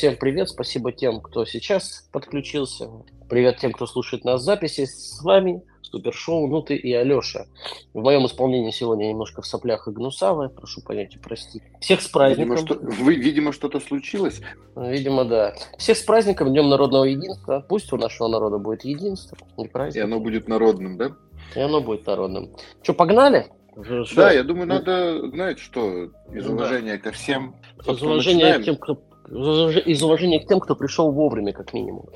Всем привет, спасибо тем, кто сейчас подключился. Привет тем, кто слушает нас в записи. С вами Супершоу Нуты и Алеша. В моем исполнении сегодня немножко в соплях и гнусавое, прошу понять и простить. Всех с праздником. Видимо, что, вы, видимо, что-то случилось. Видимо, да. Всех с праздником, Днем народного единства. Пусть у нашего народа будет единство и праздник. И оно будет народным, да? И оно будет народным. Что, погнали? Что? Да, я думаю, надо, знаете, что, из ну, уважения ко всем. Из уважения, к тем, кто, из уважения к тем, кто пришел вовремя, как минимум.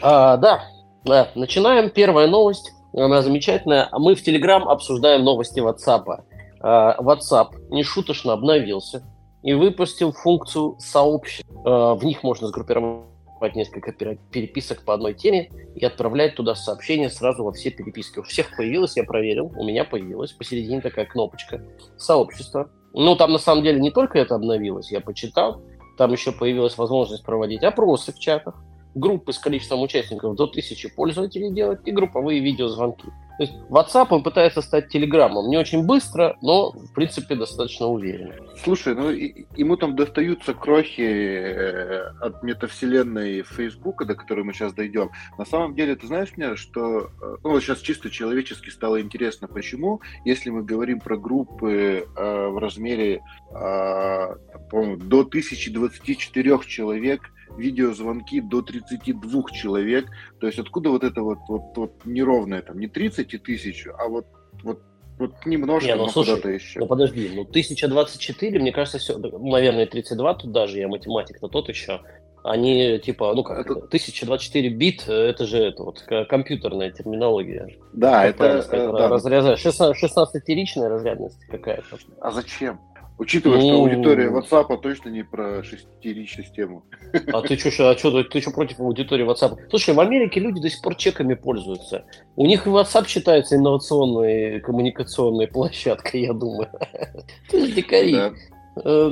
А, да, да, начинаем. Первая новость, она замечательная. Мы в Telegram обсуждаем новости WhatsApp. А, WhatsApp нешуточно обновился и выпустил функцию сообществ. А, в них можно сгруппировать несколько переписок по одной теме и отправлять туда сообщения сразу во все переписки. У всех появилось, я проверил, у меня появилась посередине такая кнопочка «Сообщество». Ну, там на самом деле не только это обновилось, я почитал, там еще появилась возможность проводить опросы в чатах, группы с количеством участников до тысячи пользователей делать и групповые видеозвонки. То есть WhatsApp он пытается стать Телеграмом. Не очень быстро, но, в принципе, достаточно уверенно. Слушай, ну ему там достаются крохи э, от метавселенной Фейсбука, до которой мы сейчас дойдем. На самом деле, ты знаешь мне, что э, ну, сейчас чисто человечески стало интересно, почему, если мы говорим про группы э, в размере, э, по-моему, до 1024 человек, видеозвонки до 32 человек. То есть откуда вот это вот, вот, вот неровное, там, не 30 и тысячу, а вот, вот вот немножко, не, ну, слушай, куда-то еще. Ну подожди, ну 1024, мне кажется, все, наверное, 32 тут даже, я математик-то тот еще. Они типа, ну как, это... 1024 бит, это же это вот компьютерная терминология. Да, это... Сказать, э, да. Разряд... 16-ричная разрядность какая-то. А зачем? Учитывая, ну... что аудитория WhatsApp точно не про шестирич систему. А ты что, а что, ты что против аудитории WhatsApp? Слушай, в Америке люди до сих пор чеками пользуются. У них WhatsApp считается инновационной коммуникационной площадкой, я думаю. Ты же дикари. Э, э,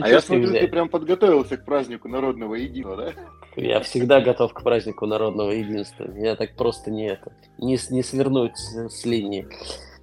а я смотрю, ты прям подготовился к празднику народного единства, да? Я всегда готов к празднику народного единства. Я так просто не это, не, не свернуть с линии.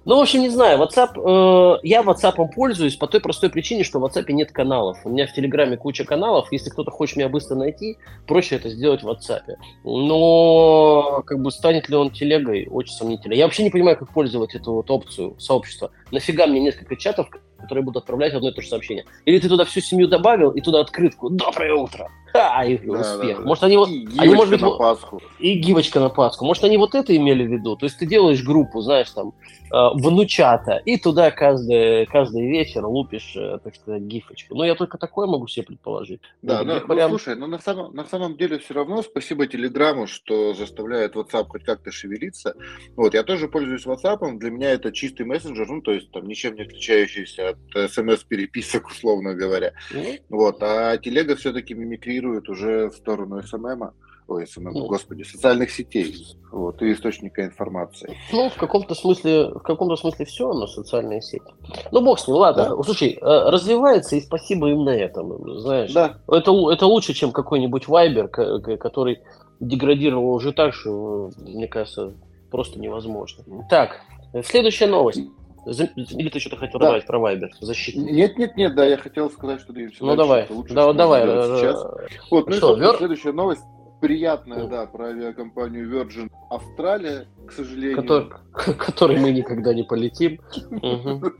Ну, в общем, не знаю, WhatsApp, э, я WhatsApp пользуюсь по той простой причине, что в WhatsApp нет каналов. У меня в Телеграме куча каналов, если кто-то хочет меня быстро найти, проще это сделать в WhatsApp. Но, как бы, станет ли он телегой, очень сомнительно. Я вообще не понимаю, как пользоваться эту вот опцию сообщества. Нафига мне несколько чатов, которые будут отправлять одно и то же сообщение? Или ты туда всю семью добавил и туда открытку «Доброе утро!» Ха, и да, успех. Да, да. Может, они вот... И они, может быть, на Пасху. И гивочка на Пасху. Может, они вот это имели в виду? То есть ты делаешь группу, знаешь, там, э, внучата, и туда каждый, каждый вечер лупишь, э, так сказать, гифочку. Ну, я только такое могу себе предположить. Да, ну, прям... ну слушай, ну на самом, на самом деле все равно спасибо Телеграму, что заставляет WhatsApp хоть как-то шевелиться. Вот, я тоже пользуюсь WhatsApp, для меня это чистый мессенджер, ну, то есть там ничем не отличающийся от смс-переписок, условно говоря. Mm-hmm. Вот, а телега все-таки мимикрирует уже в сторону СММа, ой, СММ, ну, господи, социальных сетей, вот, и источника информации. Ну, в каком-то смысле, в каком-то смысле все на социальные сети. Ну, бог с ним, ладно. Да. Слушай, э, развивается, и спасибо им на этом, знаешь. Да. Это, это лучше, чем какой-нибудь Вайбер, который деградировал уже так, что, мне кажется, просто невозможно. Так, следующая новость. Или ты что-то хотел да. добавить про Viber, защиту? Нет, нет, нет, да, я хотел сказать, что двигаемся Ну давай, лучше, да, давай. Сейчас. Вот, ну что, и, вер... следующая новость приятная, да, про авиакомпанию Virgin Австралия, к сожалению. Который, который мы никогда не полетим.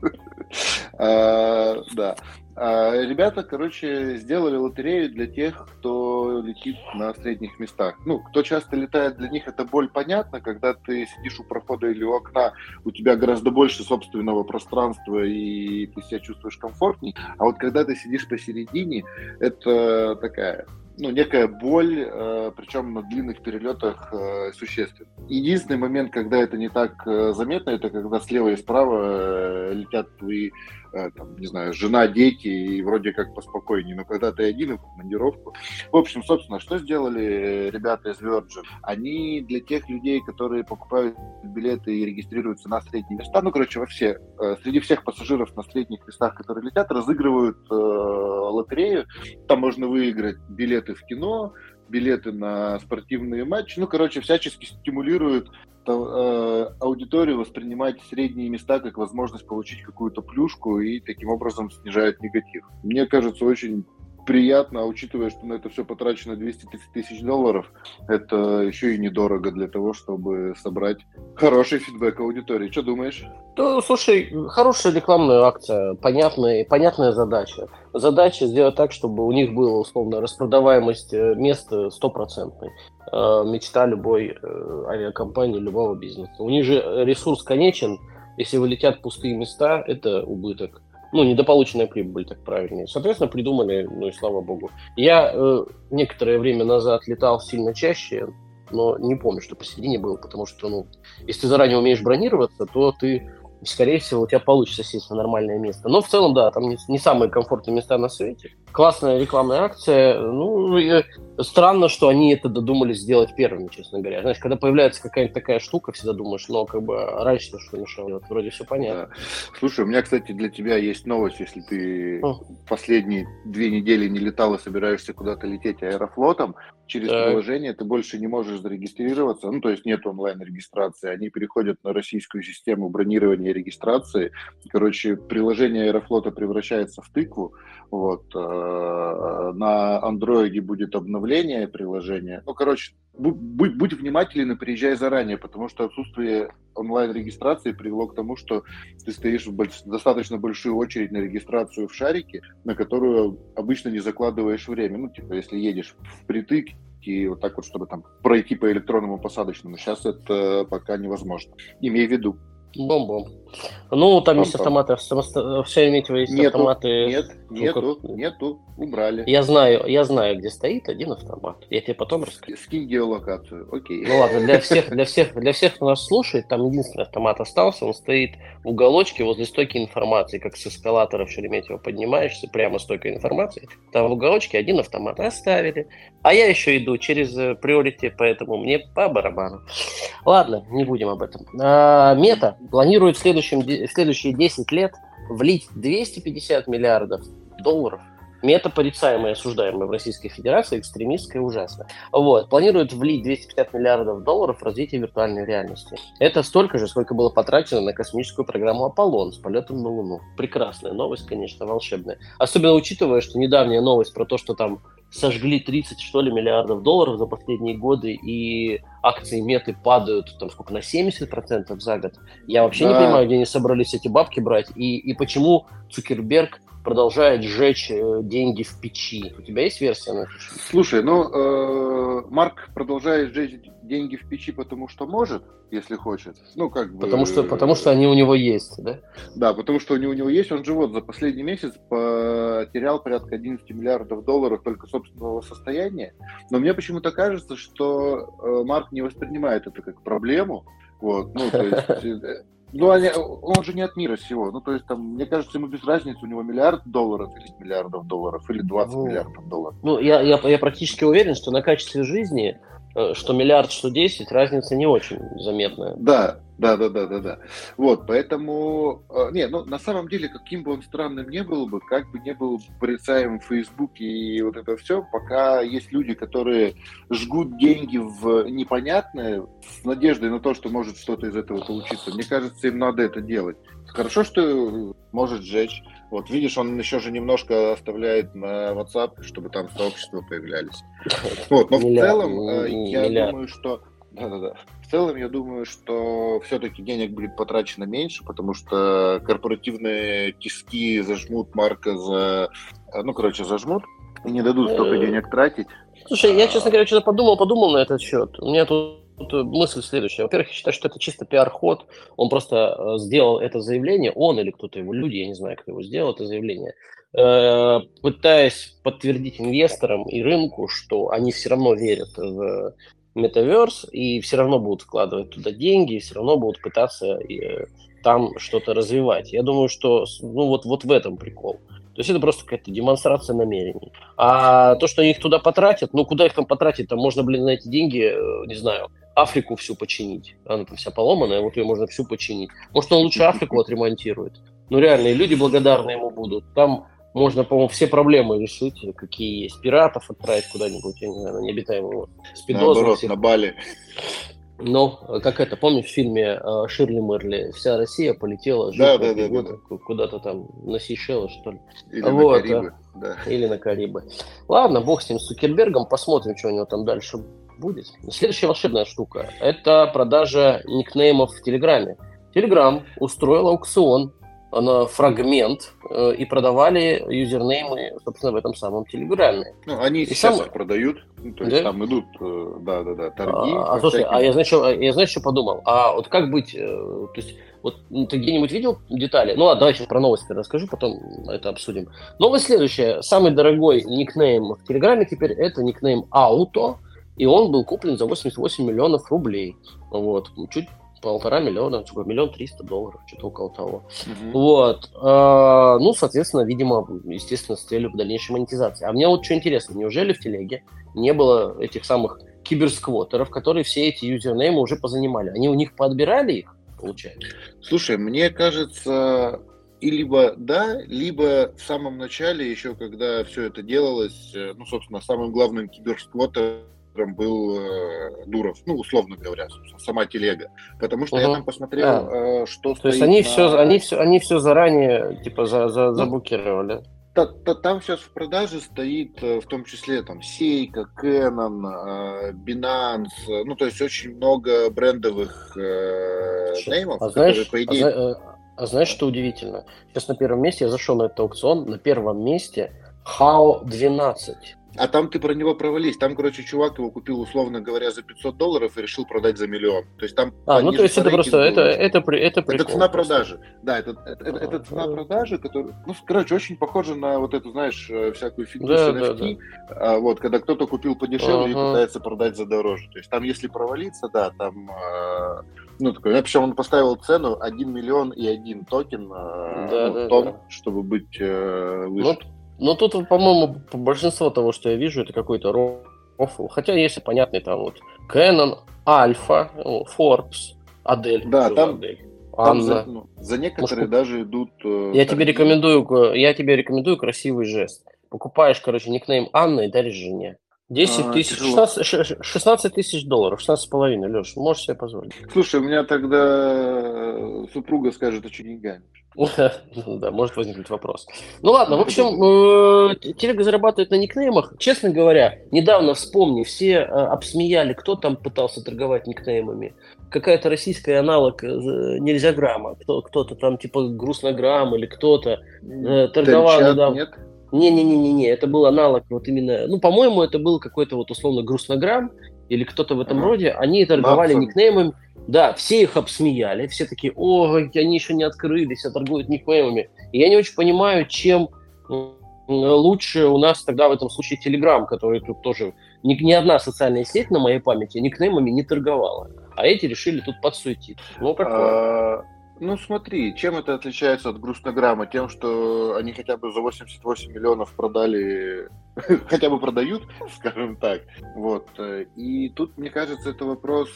А, да. А, ребята, короче, сделали лотерею для тех, кто летит на средних местах. Ну, кто часто летает, для них это боль понятна. Когда ты сидишь у прохода или у окна, у тебя гораздо больше собственного пространства, и ты себя чувствуешь комфортней. А вот когда ты сидишь посередине, это такая ну, некая боль, э, причем на длинных перелетах э, существенно. Единственный момент, когда это не так э, заметно, это когда слева и справа э, летят твои там, не знаю, жена, дети, и вроде как поспокойнее, но когда ты один в командировку. В общем, собственно, что сделали ребята из Virgin? Они для тех людей, которые покупают билеты и регистрируются на средние места, ну, короче, во все, э, среди всех пассажиров на средних местах, которые летят, разыгрывают э, лотерею. Там можно выиграть билеты в кино, билеты на спортивные матчи. Ну, короче, всячески стимулируют э, аудиторию воспринимать средние места как возможность получить какую-то плюшку и таким образом снижают негатив. Мне кажется, очень приятно, а учитывая, что на это все потрачено 230 тысяч долларов, это еще и недорого для того, чтобы собрать хороший фидбэк аудитории. Что думаешь? Ну, слушай, хорошая рекламная акция, понятная, понятная задача. Задача сделать так, чтобы у них была, условно, распродаваемость э, места стопроцентной. Э, мечта любой э, авиакомпании, любого бизнеса. У них же ресурс конечен, если вылетят пустые места, это убыток ну, недополученная прибыль, так правильнее. Соответственно, придумали, ну и слава богу. Я э, некоторое время назад летал сильно чаще, но не помню, что посередине был, потому что, ну, если ты заранее умеешь бронироваться, то ты скорее всего, у тебя получится сесть на нормальное место. Но в целом, да, там не, не самые комфортные места на свете. Классная рекламная акция. Ну, странно, что они это додумались сделать первыми, честно говоря. Знаешь, когда появляется какая-нибудь такая штука, всегда думаешь, ну, как бы раньше что мешало. Вот, вроде все понятно. Да. Слушай, у меня, кстати, для тебя есть новость, если ты О. последние две недели не летал и собираешься куда-то лететь аэрофлотом, через так. приложение ты больше не можешь зарегистрироваться, ну, то есть нет онлайн-регистрации, они переходят на российскую систему бронирования и регистрации. Короче, приложение Аэрофлота превращается в тыкву, вот, э, на андроиде будет обновление приложения. Ну, короче, будь, будь внимателен и приезжай заранее, потому что отсутствие онлайн-регистрации привело к тому, что ты стоишь в больш... достаточно большую очередь на регистрацию в шарике, на которую обычно не закладываешь время. Ну, типа, если едешь впритык, и вот так вот, чтобы там пройти по электронному посадочному. Сейчас это пока невозможно. Имей в виду. Бом-бом. Ну, там Бом-бом. есть автоматы, в Шереметьево есть нету, автоматы. Нет, нету, нету, убрали. Я знаю, я знаю, где стоит один автомат. Я тебе потом расскажу. Скинь геолокацию, окей. Ну ладно, для всех, для всех, для всех, кто нас слушает, там единственный автомат остался, он стоит в уголочке возле стойки информации, как с эскалатора в Шереметьево поднимаешься, прямо стойка информации. Там в уголочке один автомат оставили. А я еще иду через приорити, поэтому мне по барабану. Ладно, не будем об этом. А, мета планирует в, следующем, в следующие 10 лет влить 250 миллиардов долларов Мета порицаемая, осуждаемая в Российской Федерации, экстремистская ужасно. Вот. Планирует влить 250 миллиардов долларов в развитие виртуальной реальности. Это столько же, сколько было потрачено на космическую программу «Аполлон» с полетом на Луну. Прекрасная новость, конечно, волшебная. Особенно учитывая, что недавняя новость про то, что там сожгли 30, что ли, миллиардов долларов за последние годы, и акции меты падают, там, сколько, на 70% за год. Я вообще да. не понимаю, где они собрались эти бабки брать, и, и почему Цукерберг продолжает сжечь э, деньги в печи. У тебя есть версия на это? Слушай, ну, э, Марк продолжает сжечь деньги в печи, потому что может, если хочет. Ну, как бы... Потому что, потому что они у него есть, да? Да, потому что они у него есть. Он же вот за последний месяц потерял порядка 11 миллиардов долларов только собственного состояния. Но мне почему-то кажется, что э, Марк не воспринимает это как проблему. Вот, ну, то есть э, ну, они, он же не от мира всего. Ну, то есть, там, мне кажется, ему без разницы, у него миллиард долларов, 10 миллиардов долларов, или 20 ну, миллиардов долларов. Ну, я, я, я практически уверен, что на качестве жизни что миллиард, что 10, разница не очень заметная. Да, да, да, да, да, да. Вот, поэтому, э, не, ну, на самом деле, каким бы он странным не был бы, как бы не был порицаем в Фейсбуке и вот это все, пока есть люди, которые жгут деньги в непонятное с надеждой на то, что может что-то из этого получиться, мне кажется, им надо это делать. Хорошо, что может сжечь. Вот видишь, он еще же немножко оставляет на WhatsApp, чтобы там сообщества появлялись. Вот, но в целом э, я думаю, что да-да-да. В целом, я думаю, что все-таки денег будет потрачено меньше, потому что корпоративные тиски зажмут Марка за... Э, ну, короче, зажмут и не дадут столько э, денег тратить. Слушай, я, честно говоря, что-то подумал, подумал на этот счет. У меня тут Тут э, мысль следующая. Во-первых, я считаю, что это чисто пиар-ход. Он просто э, сделал это заявление, он или кто-то его, люди, я не знаю, кто его сделал, это заявление, э, пытаясь подтвердить инвесторам и рынку, что они все равно верят в метаверс и все равно будут вкладывать туда деньги, и все равно будут пытаться там что-то развивать. Я думаю, что ну, вот, вот в этом прикол. То есть это просто какая-то демонстрация намерений. А то, что они их туда потратят, ну куда их там потратить? Там можно, блин, на эти деньги, не знаю, Африку всю починить. Она там вся поломанная, вот ее можно всю починить. Может, он лучше Африку отремонтирует. Ну, реально, и люди благодарны ему будут. Там можно, по-моему, все проблемы решить, какие есть. Пиратов отправить куда-нибудь, я не знаю, на необитаемый Спидоза, Наоборот, всех... на Бали. Ну, как это, помнишь в фильме э, Ширли Мерли, вся Россия полетела да, да, да, да, да. куда-то там на Сейшелы, что ли. Или вот, на Карибы. Да. Или на Карибы. Ладно, бог с ним, с Цукербергом, посмотрим, что у него там дальше будет. Следующая волшебная штука – это продажа никнеймов в Телеграме. Телеграм устроил аукцион на фрагмент э, и продавали юзернеймы, собственно, в этом самом Телеграме. Ну, они и сейчас сам... их продают, ну, то есть да? там идут, э, да-да-да, торги. А, а слушай, всяким... а я, знаешь, что, я знаешь, что подумал? А вот как быть, э, то есть вот ну, ты где-нибудь видел детали? Ну, ладно, давай сейчас про новости расскажу, потом это обсудим. Новость следующая. Самый дорогой никнейм в Телеграме теперь это никнейм Auto, и он был куплен за 88 миллионов рублей. Вот, чуть полтора миллиона, типа миллион триста долларов, что-то около того. Mm-hmm. Вот. А, ну, соответственно, видимо, естественно, с целью дальнейшей монетизации. А мне вот что интересно, неужели в телеге не было этих самых киберсквотеров, которые все эти юзернеймы уже позанимали? Они у них поотбирали их, получается? Слушай, мне кажется, и либо да, либо в самом начале, еще когда все это делалось, э, ну, собственно, самым главным киберсквотером был э, Дуров, ну, условно говоря, сама телега. Потому что угу. я там посмотрел, а. э, что То есть они, на... все, они, все, они все заранее, типа, за, за, ну, заблокировали? Та, та, там сейчас в продаже стоит э, в том числе там Seiko, Canon, э, Binance, э, ну, то есть очень много брендовых э, неймов, а которые, знаешь, по идее... А, а знаешь, что удивительно? Сейчас на первом месте, я зашел на этот аукцион, на первом месте HAO 12. А там ты про него провались. Там, короче, чувак его купил, условно говоря, за 500 долларов и решил продать за миллион. То есть там... А, ну то есть это просто... Это, это, это, это, это цена продажи. Да, это, это, это, это цена продажи, которая... Ну, короче, очень похоже на вот эту, знаешь, э, всякую фигню да, с NFT. Да, да. А, вот, когда кто-то купил подешевле ага. и пытается продать за дороже. То есть там, если провалиться, да, там... А, ну, такой, я причем он поставил цену 1 миллион и один токен а, да, ну, да, тон, да. чтобы быть э, выше. Ну, но тут, по-моему, большинство того, что я вижу, это какой-то рофл. Хотя есть понятный там вот Canon, Alpha, Forbes, Адель. Да, там, Адель. Там за, ну, за некоторые Может, даже идут... Э, я тебе, рекомендую, я тебе рекомендую красивый жест. Покупаешь, короче, никнейм Анна и даришь жене. 10 а, тысяч, 16, 16 тысяч долларов, 16 с половиной, Леш, можешь себе позволить. Слушай, у меня тогда э, супруга скажет, а что деньгами? Ну да, может возникнуть вопрос. Ну ладно, в общем, э, телега зарабатывает на никнеймах. Честно говоря, недавно вспомни, все э, обсмеяли, кто там пытался торговать никнеймами. Какая-то российская аналог нельзя грамма. Кто, кто-то там типа грустнограмм или кто-то торговал недавно. Нет? Не-не-не-не, это был аналог вот именно, ну, по-моему, это был какой-то вот условно грустнограмм или кто-то в этом ага. роде. Они торговали Максон. никнеймами, да, все их обсмеяли, все такие, о, они еще не открылись, а торгуют никнеймами. И я не очень понимаю, чем лучше у нас тогда в этом случае Telegram, который тут тоже ни, ни одна социальная сеть на моей памяти никнеймами не торговала. А эти решили тут подсуетить. Ну, какое? Ну смотри, чем это отличается от грустнограмма? Тем, что они хотя бы за 88 миллионов продали, хотя бы продают, скажем так. Вот. И тут, мне кажется, это вопрос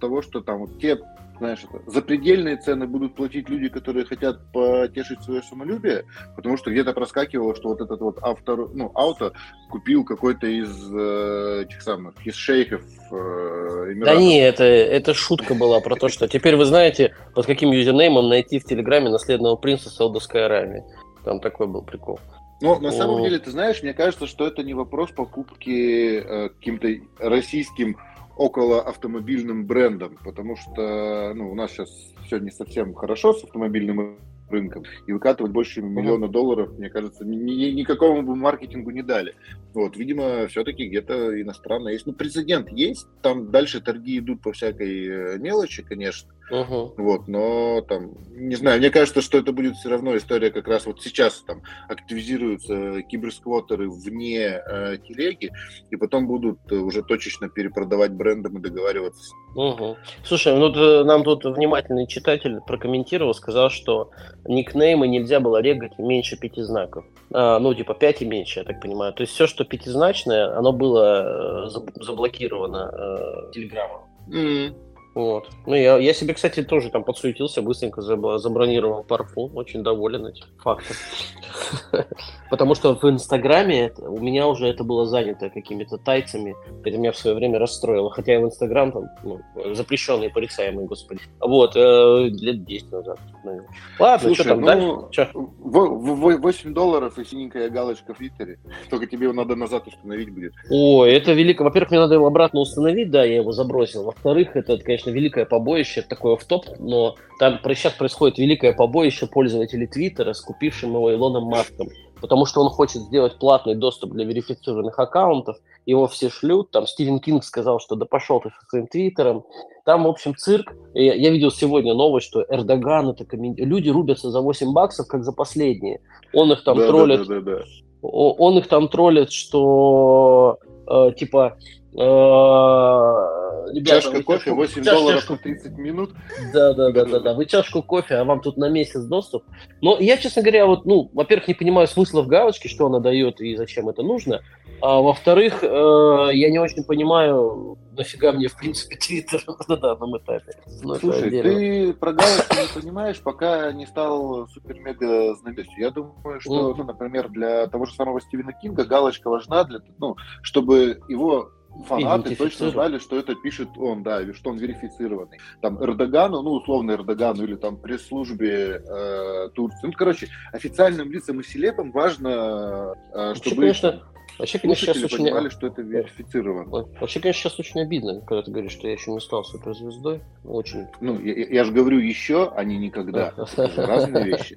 того, что там вот те знаешь, это, запредельные цены будут платить люди, которые хотят потешить свое самолюбие, потому что где-то проскакивало, что вот этот вот автор, ну, ауто купил какой-то из э, этих самых, из шейхов э, Эмиратов. Да не, это, это шутка была про то, что теперь вы знаете, под каким юзернеймом найти в Телеграме наследного принца Саудовской Аравии. Там такой был прикол. Но на самом деле, ты знаешь, мне кажется, что это не вопрос покупки э, каким-то российским около автомобильным брендом, потому что ну, у нас сейчас все не совсем хорошо с автомобильным рынком, и выкатывать больше миллиона uh-huh. долларов, мне кажется, ни, ни, никакому бы маркетингу не дали. Вот, видимо, все-таки где-то иностранно есть. Ну, прецедент есть, там дальше торги идут по всякой э, мелочи, конечно, uh-huh. вот, но там, не знаю, мне кажется, что это будет все равно история как раз вот сейчас там активизируются киберсквотеры вне э, телеги, и потом будут уже точечно перепродавать брендам и договариваться. Угу. Слушай, ну э, нам тут внимательный читатель прокомментировал, сказал, что никнеймы нельзя было регать меньше пяти знаков. А, ну, типа пять и меньше, я так понимаю. То есть все, что пятизначное, оно было э, заблокировано э, Телеграмом. Mm. Вот. Ну, я, я себе, кстати, тоже там подсуетился, быстренько забронировал парфум. Очень доволен этим фактом. Потому что в Инстаграме у меня уже это было занято какими-то тайцами. Это меня в свое время расстроило. Хотя я в Инстаграм там ну, запрещенный, порицаемый, господи. Вот, э, лет 10 назад. Наверное. Ладно, Слушай, что там ну, дальше? 8 долларов и синенькая галочка в Твиттере. Только тебе его надо назад установить будет. Ой, это велико. Во-первых, мне надо его обратно установить, да, я его забросил. Во-вторых, это, конечно, великое побоище, такое в топ, но там сейчас происходит великое побоище пользователей Твиттера с купившим его Илоном Маском потому что он хочет сделать платный доступ для верифицированных аккаунтов, его все шлют, там Стивен Кинг сказал, что да пошел ты со своим твиттером, там, в общем, цирк. Я, я видел сегодня новость, что Эрдоган, это коммен... люди рубятся за 8 баксов, как за последние. Он их там да, троллит. Да, да, да, да. Он их там троллит, что э, типа э, ребята, Чашка кофе, 8 чаш, долларов чашку... 30 минут. Да, да, да, да, да. Вы чашку кофе, а вам тут на месяц доступ. Но я, честно говоря, вот, ну, во-первых, не понимаю смысла в галочке, что она дает и зачем это нужно. А во-вторых, э, я не очень понимаю, нафига мне, в принципе, Твиттер на данном этапе. Но Слушай, ты про галочку не понимаешь, пока не стал супер-мега знаменитостью. Я думаю, что, ну, например, для того же самого Стивена Кинга галочка важна, для, ну, чтобы его фанаты точно знали, что это пишет он, да, и что он верифицированный. Там Эрдогану, ну, условно Эрдогану или там пресс-службе э, Турции. Ну, короче, официальным лицам и селебам важно, э, чтобы... конечно, Вообще, конечно, сейчас очень... понимали, что это верифицировано. Вообще, конечно, сейчас очень обидно, когда ты говоришь, что я еще не стал суперзвездой. Очень. Ну, я, я же говорю еще, а не никогда. разные вещи.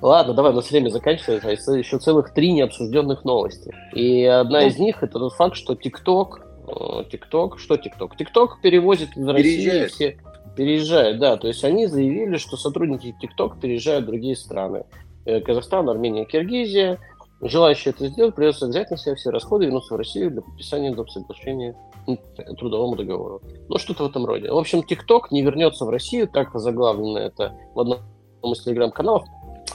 Ладно, давай, у нас время заканчивается. А еще целых три необсужденных новости. И одна ну. из них это тот факт, что ТикТок Э, ТикТок. Что ТикТок? ТикТок перевозит из России все... Переезжает, да. То есть они заявили, что сотрудники ТикТок переезжают в другие страны. Э, Казахстан, Армения, Киргизия. Желающие это сделать, придется взять на себя все расходы и вернуться в Россию для подписания доп. соглашения трудовому договору. Ну, что-то в этом роде. В общем, ТикТок не вернется в Россию, так заглавлено это в одном из телеграм-каналов.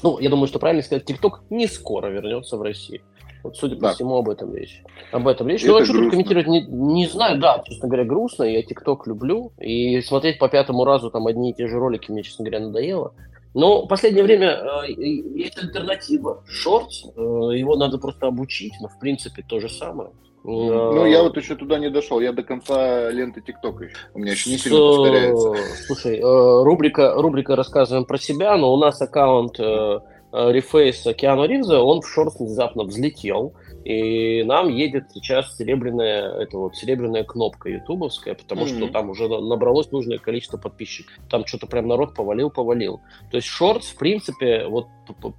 Ну, я думаю, что правильно сказать, ТикТок не скоро вернется в Россию. Вот, судя по да. всему, об этом речь. Об этом речь. Ну, а что тут комментировать, не, не знаю, да, честно говоря, грустно. Я ТикТок люблю. И смотреть по пятому разу там одни и те же ролики мне, честно говоря, надоело. Но в последнее время э, есть альтернатива. Шорт, э, его надо просто обучить, но в принципе то же самое. Ну, я вот еще туда не дошел, я до конца ленты ТикТока еще. У меня еще не сильно повторяется. Слушай, э, рубрика, рубрика «Рассказываем про себя», но у нас аккаунт э, Э, рефейс Киану Ривза, он в шорт внезапно взлетел, и нам едет сейчас серебряная, это вот серебряная кнопка ютубовская, потому mm-hmm. что там уже набралось нужное количество подписчиков. Там что-то прям народ повалил, повалил. То есть шорт, в принципе, вот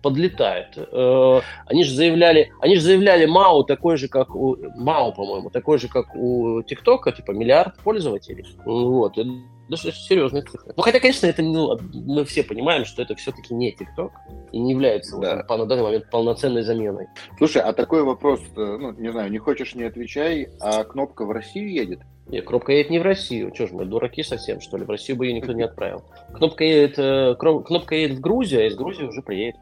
подлетает. Э, они же заявляли, они же заявляли МАУ такой же, как у МАУ, по-моему, такой же, как у ТикТока, типа миллиард пользователей. Вот даже серьезные цифры. Ну, хотя, конечно, это ну, мы все понимаем, что это все-таки не ТикТок и не является да. вот, на данный момент полноценной заменой. Слушай, а такой вопрос, э, ну, не знаю, не хочешь, не отвечай, а кнопка в Россию едет? Нет, кнопка едет не в Россию. Че ж мы, дураки совсем, что ли? В Россию бы ее никто не отправил. Кнопка едет, э, кнопка едет в Грузию, а из Грузии уже приедет.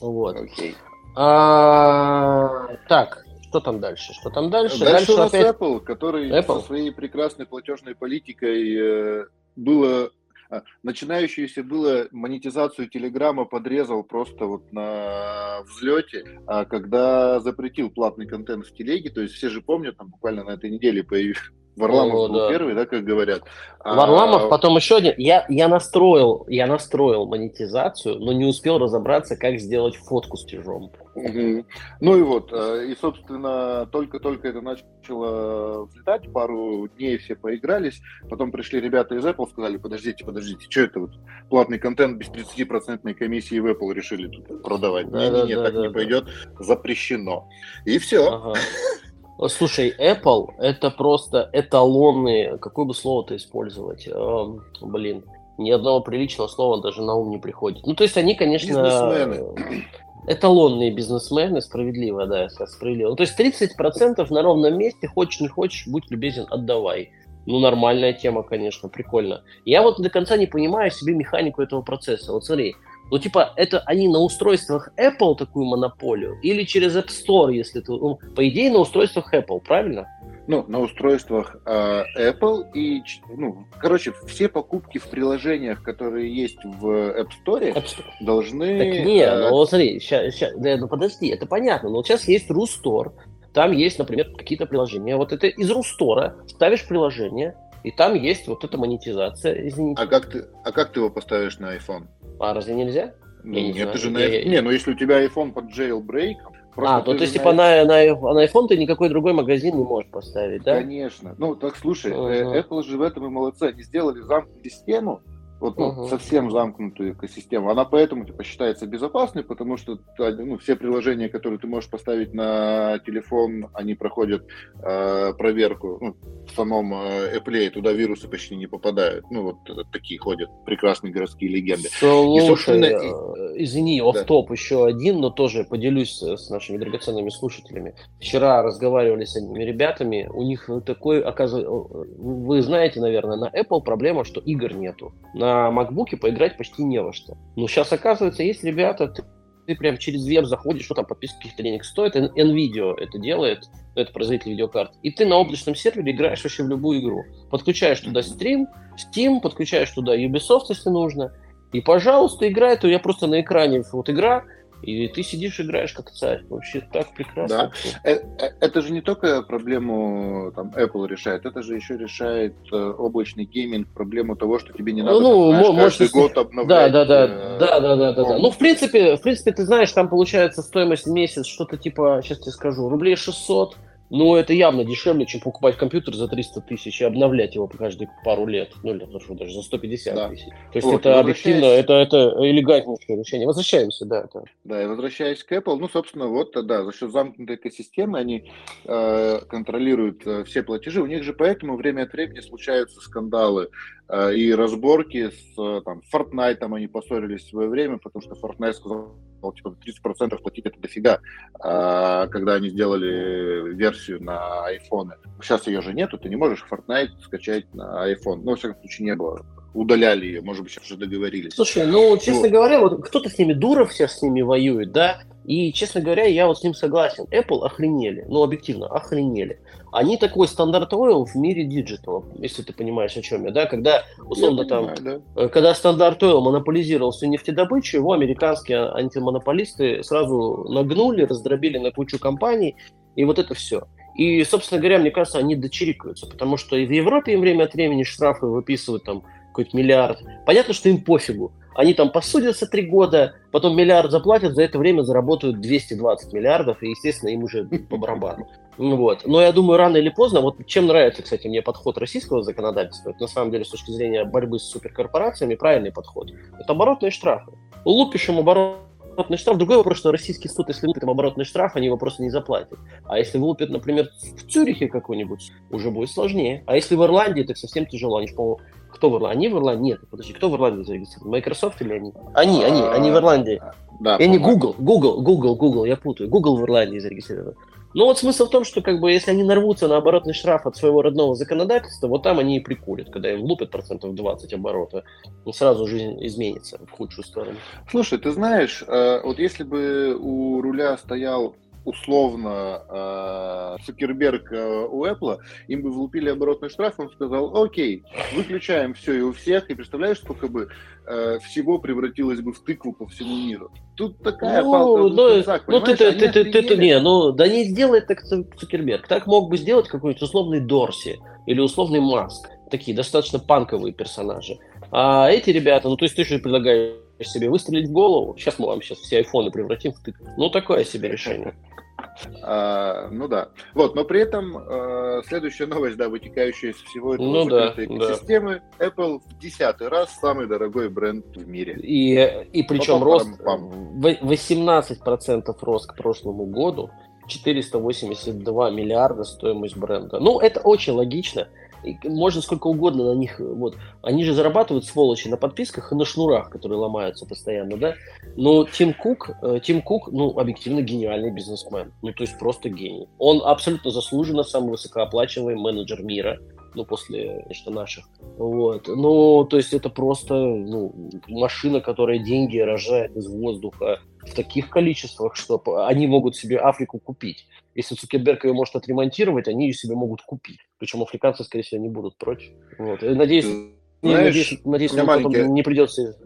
Вот. Окей. А, так, что там дальше? Что там дальше? Дальше, дальше у нас опять... Apple, который Apple? со своей прекрасной платежной политикой э, было а, начинающуюся было монетизацию Телеграма подрезал просто вот на взлете, а когда запретил платный контент в Телеге, то есть все же помнят, там буквально на этой неделе появился Варламов О, был да. первый, да, как говорят. Варламов, а... потом еще один. Я, я настроил, я настроил монетизацию, но не успел разобраться, как сделать фотку с тяжом. Угу. Ну и вот, э, и, собственно, только-только это начало взлетать, пару дней все поигрались, потом пришли ребята из Apple, сказали, подождите, подождите, что это вот платный контент без 30% комиссии в Apple решили тут продавать? Не-не-не, так не пойдет, запрещено. И все. Слушай, Apple это просто эталонные, какое бы слово-то использовать? Эм, блин, ни одного приличного слова даже на ум не приходит. Ну, то есть они, конечно... Бизнесмены. Эталонные бизнесмены, справедливо, да, справедливо. Ну, то есть 30% на ровном месте, хочешь не хочешь, будь любезен, отдавай. Ну, нормальная тема, конечно, прикольно. Я вот до конца не понимаю себе механику этого процесса. Вот смотри, ну, типа, это они на устройствах Apple такую монополию или через App Store, если ты... Ну, по идее, на устройствах Apple, правильно? ну, на устройствах э, Apple и, ну, короче, все покупки в приложениях, которые есть в App Store, App Store. должны... Так не, э... ну смотри, ща, ща, да, ну подожди, это понятно, но вот сейчас есть Рустор, там есть, например, какие-то приложения. Вот это из Рустора ставишь приложение, и там есть вот эта монетизация, извините. А как ты, а как ты его поставишь на iPhone? А разве нельзя? Ну, нет, не ты же на... Я... Не, ну если у тебя iPhone под jailbreak, Просто а, то, то есть, типа, на, на, на iPhone ты никакой другой магазин не можешь поставить, да? Конечно. Ну, так слушай, uh-huh. Apple же в этом и молодцы. Они сделали замкнутую систему, вот ну, угу. совсем замкнутую экосистему. Она поэтому типа считается безопасной, потому что ну, все приложения, которые ты можешь поставить на телефон, они проходят э, проверку ну, в самом э, Apple, туда вирусы почти не попадают. Ну вот э, такие ходят прекрасные городские легенды. Слушай, и, собственно, и... Э, извини, оф-топ да. еще один, но тоже поделюсь с нашими драгоценными слушателями. Вчера разговаривали с одними ребятами, у них такой, оказывается, вы знаете, наверное, на Apple проблема, что игр нету. На на MacBook поиграть почти не во что. Но сейчас, оказывается, есть ребята, ты, прям через веб заходишь, что там подписка каких-то денег стоит, NVIDIA это делает, это производитель видеокарт, и ты на облачном сервере играешь вообще в любую игру. Подключаешь туда стрим, Steam, подключаешь туда Ubisoft, если нужно, и, пожалуйста, играй, то я просто на экране, вот игра, и ты сидишь, играешь как царь. Вообще так прекрасно. Да. Э, э, это же не только проблему там, Apple решает, это же еще решает э, облачный гейминг, проблему того, что тебе не надо ну, там, знаешь, каждый год обновлять. Да, да, да, э, да, да, да, да, да. Ну, в принципе, в принципе, ты знаешь, там получается стоимость в месяц что-то типа, сейчас тебе скажу, рублей 600, ну, это явно дешевле, чем покупать компьютер за 300 тысяч и обновлять его каждые пару лет. Ну, или хорошо, даже за 150 да. тысяч. То есть вот, это объективно, это, это элегантнейшее решение. Возвращаемся, да. Это. Да, и возвращаясь к Apple, ну, собственно, вот, да, за счет замкнутой экосистемы они э, контролируют э, все платежи. У них же поэтому время от времени случаются скандалы и разборки с э, там, Fortnite, они поссорились в свое время, потому что Fortnite сказал, типа 30% платить это дофига, а, когда они сделали версию на iPhone. Сейчас ее же нету, ты не можешь Fortnite скачать на iPhone. Ну, во всяком случае, не было удаляли ее, может быть, сейчас уже договорились. Слушай, ну, честно вот. говоря, вот кто-то с ними, Дуров сейчас с ними воюет, да, и, честно говоря, я вот с ним согласен. Apple охренели, ну, объективно, охренели. Они такой Standard Oil в мире диджитала, если ты понимаешь, о чем я, да, когда, условно, я там, понимаю, да. Э, когда Standard Oil монополизировал всю нефтедобычу, его американские антимонополисты сразу нагнули, раздробили на кучу компаний, и вот это все. И, собственно говоря, мне кажется, они дочерикаются, потому что и в Европе им время от времени штрафы выписывают там какой-то миллиард. Понятно, что им пофигу. Они там посудятся три года, потом миллиард заплатят, за это время заработают 220 миллиардов, и, естественно, им уже по барабану. Ну вот. Но я думаю, рано или поздно, вот чем нравится, кстати, мне подход российского законодательства, это на самом деле с точки зрения борьбы с суперкорпорациями правильный подход. Это оборотные штрафы. Лупишь им оборот оборотный штраф. Другой вопрос, что российский суд, если выпит им оборотный штраф, они его просто не заплатят. А если вылупят, например, в Цюрихе какой-нибудь, уже будет сложнее. А если в Ирландии, так совсем тяжело. Они же, по кто в Ирландии? Они в Ирландии? Нет, подожди, кто в Ирландии зарегистрирован? Microsoft или они? Они, они, они в Ирландии. Да, и они Google, Google, Google, Google, я путаю. Google в Ирландии зарегистрирован. Но вот смысл в том, что как бы если они нарвутся на оборотный штраф от своего родного законодательства, вот там они и прикурят, когда им лупят процентов 20 оборота, ну, сразу жизнь изменится в худшую сторону. Слушай, ты знаешь, э, вот если бы у руля стоял условно э, Цукерберг э, у Apple, им бы влупили оборотный штраф, он сказал, окей, выключаем все и у всех, и представляешь, сколько бы э, всего превратилось бы в тыкву по всему миру. Тут такая ну, палка ну, цак, ну ты, ты, ты, ты, ты, не, ну да не сделает так Цукерберг. Так мог бы сделать какой-нибудь условный Дорси или условный Маск. Такие достаточно панковые персонажи. А эти ребята, ну то есть ты что предлагаешь себе выстрелить в голову? Сейчас мы вам сейчас все айфоны превратим в тык. Ну такое себе решение. А, ну да. Вот, но при этом э, следующая новость, да, вытекающая из всего этого ну, да, экосистемы, да. Apple в десятый раз самый дорогой бренд в мире. И, и причем Потом рост пам 18% рост к прошлому году, 482 миллиарда стоимость бренда. Ну, это очень логично можно сколько угодно на них, вот, они же зарабатывают, сволочи, на подписках и на шнурах, которые ломаются постоянно, да, но Тим Кук, э, Тим Кук, ну, объективно гениальный бизнесмен, ну, то есть просто гений. Он абсолютно заслуженно самый высокооплачиваемый менеджер мира, ну, после, значит, наших. Вот. Ну, то есть это просто ну, машина, которая деньги рожает из воздуха в таких количествах, что они могут себе Африку купить. Если Цукерберг ее может отремонтировать, они ее себе могут купить. Причем африканцы, скорее всего, не будут против. Вот. И надеюсь, Знаешь, надеюсь, надеюсь маленький... не придется...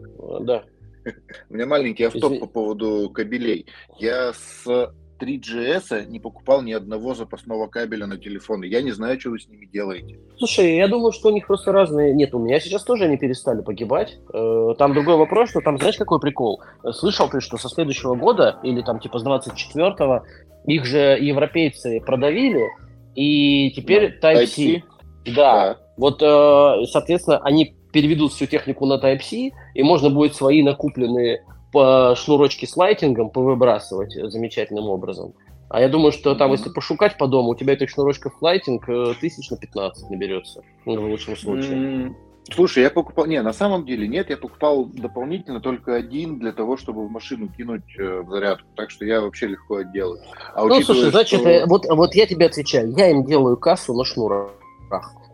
Да. У меня маленький автоп по поводу кабелей. Я с 3GS не покупал ни одного запасного кабеля на телефоны. Я не знаю, что вы с ними делаете. Слушай, я думаю, что у них просто разные... Нет, у меня сейчас тоже они перестали погибать. Э, там другой вопрос, что там, знаешь, какой прикол? Слышал ты, что со следующего года, или там типа с 24-го, их же европейцы продавили, и теперь. Type-C. Type-C. Да. да. Вот, э, соответственно, они переведут всю технику на Type-C, и можно будет свои накупленные по шнурочке с лайтингом повыбрасывать замечательным образом. А я думаю, что там, mm-hmm. если пошукать по дому, у тебя этих шнурочков лайтинг э, тысяч на 15 наберется, ну, в лучшем случае. Mm-hmm. Слушай, я покупал... Не, на самом деле нет, я покупал дополнительно только один для того, чтобы в машину кинуть э, в зарядку. Так что я вообще легко отделаюсь. А ну, слушай, значит, что... вот, вот я тебе отвечаю. Я им делаю кассу на шнурах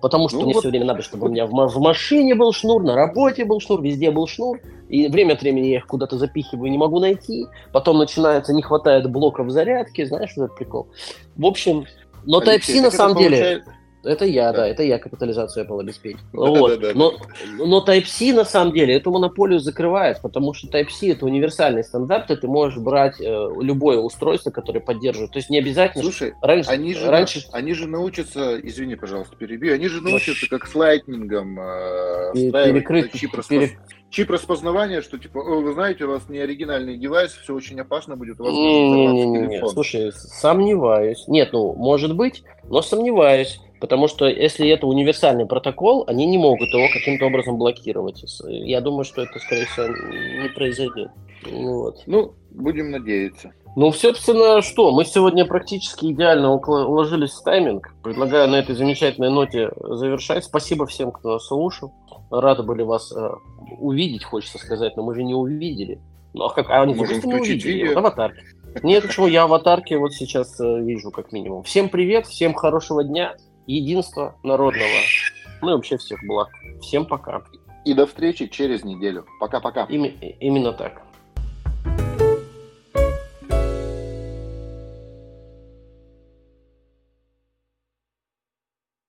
потому что ну, мне вот... все время надо, чтобы у меня в, в машине был шнур, на работе был шнур, везде был шнур, и время от времени я их куда-то запихиваю, не могу найти, потом начинается, не хватает блоков зарядки, знаешь, этот прикол. В общем, но Type-C на самом деле... Это я, да, да это я капитализацию Apple обеспечил. Вот. но, но Type-C на самом деле эту монополию закрывает, потому что Type-C это универсальный стандарт, и ты можешь брать э, любое устройство, которое поддерживает. То есть не обязательно. Слушай, раньше, они же, раньше... они же научатся, извини, пожалуйста, перебью, они же научатся как с лайтнингом э, перекрыть, чип, пере... чип распознавания, что типа, вы знаете, у вас не оригинальный девайс, все очень опасно будет, у вас не, не, не, не, Слушай, сомневаюсь. Нет, ну, может быть, но сомневаюсь. Потому что если это универсальный протокол, они не могут его каким-то образом блокировать. Я думаю, что это, скорее всего, не произойдет. Ну, вот. ну будем надеяться. Ну, собственно, что? Мы сегодня практически идеально уложились в тайминг. Предлагаю на этой замечательной ноте завершать. Спасибо всем, кто нас слушал. Рады были вас э, увидеть, хочется сказать, но мы же не увидели. Ну, а как? А они Можем включить видео. Вот, аватарки. Нет, почему? Я аватарки вот сейчас э, вижу, как минимум. Всем привет, всем хорошего дня единства народного. Ну и вообще всех благ. Всем пока. И до встречи через неделю. Пока-пока. Именно так.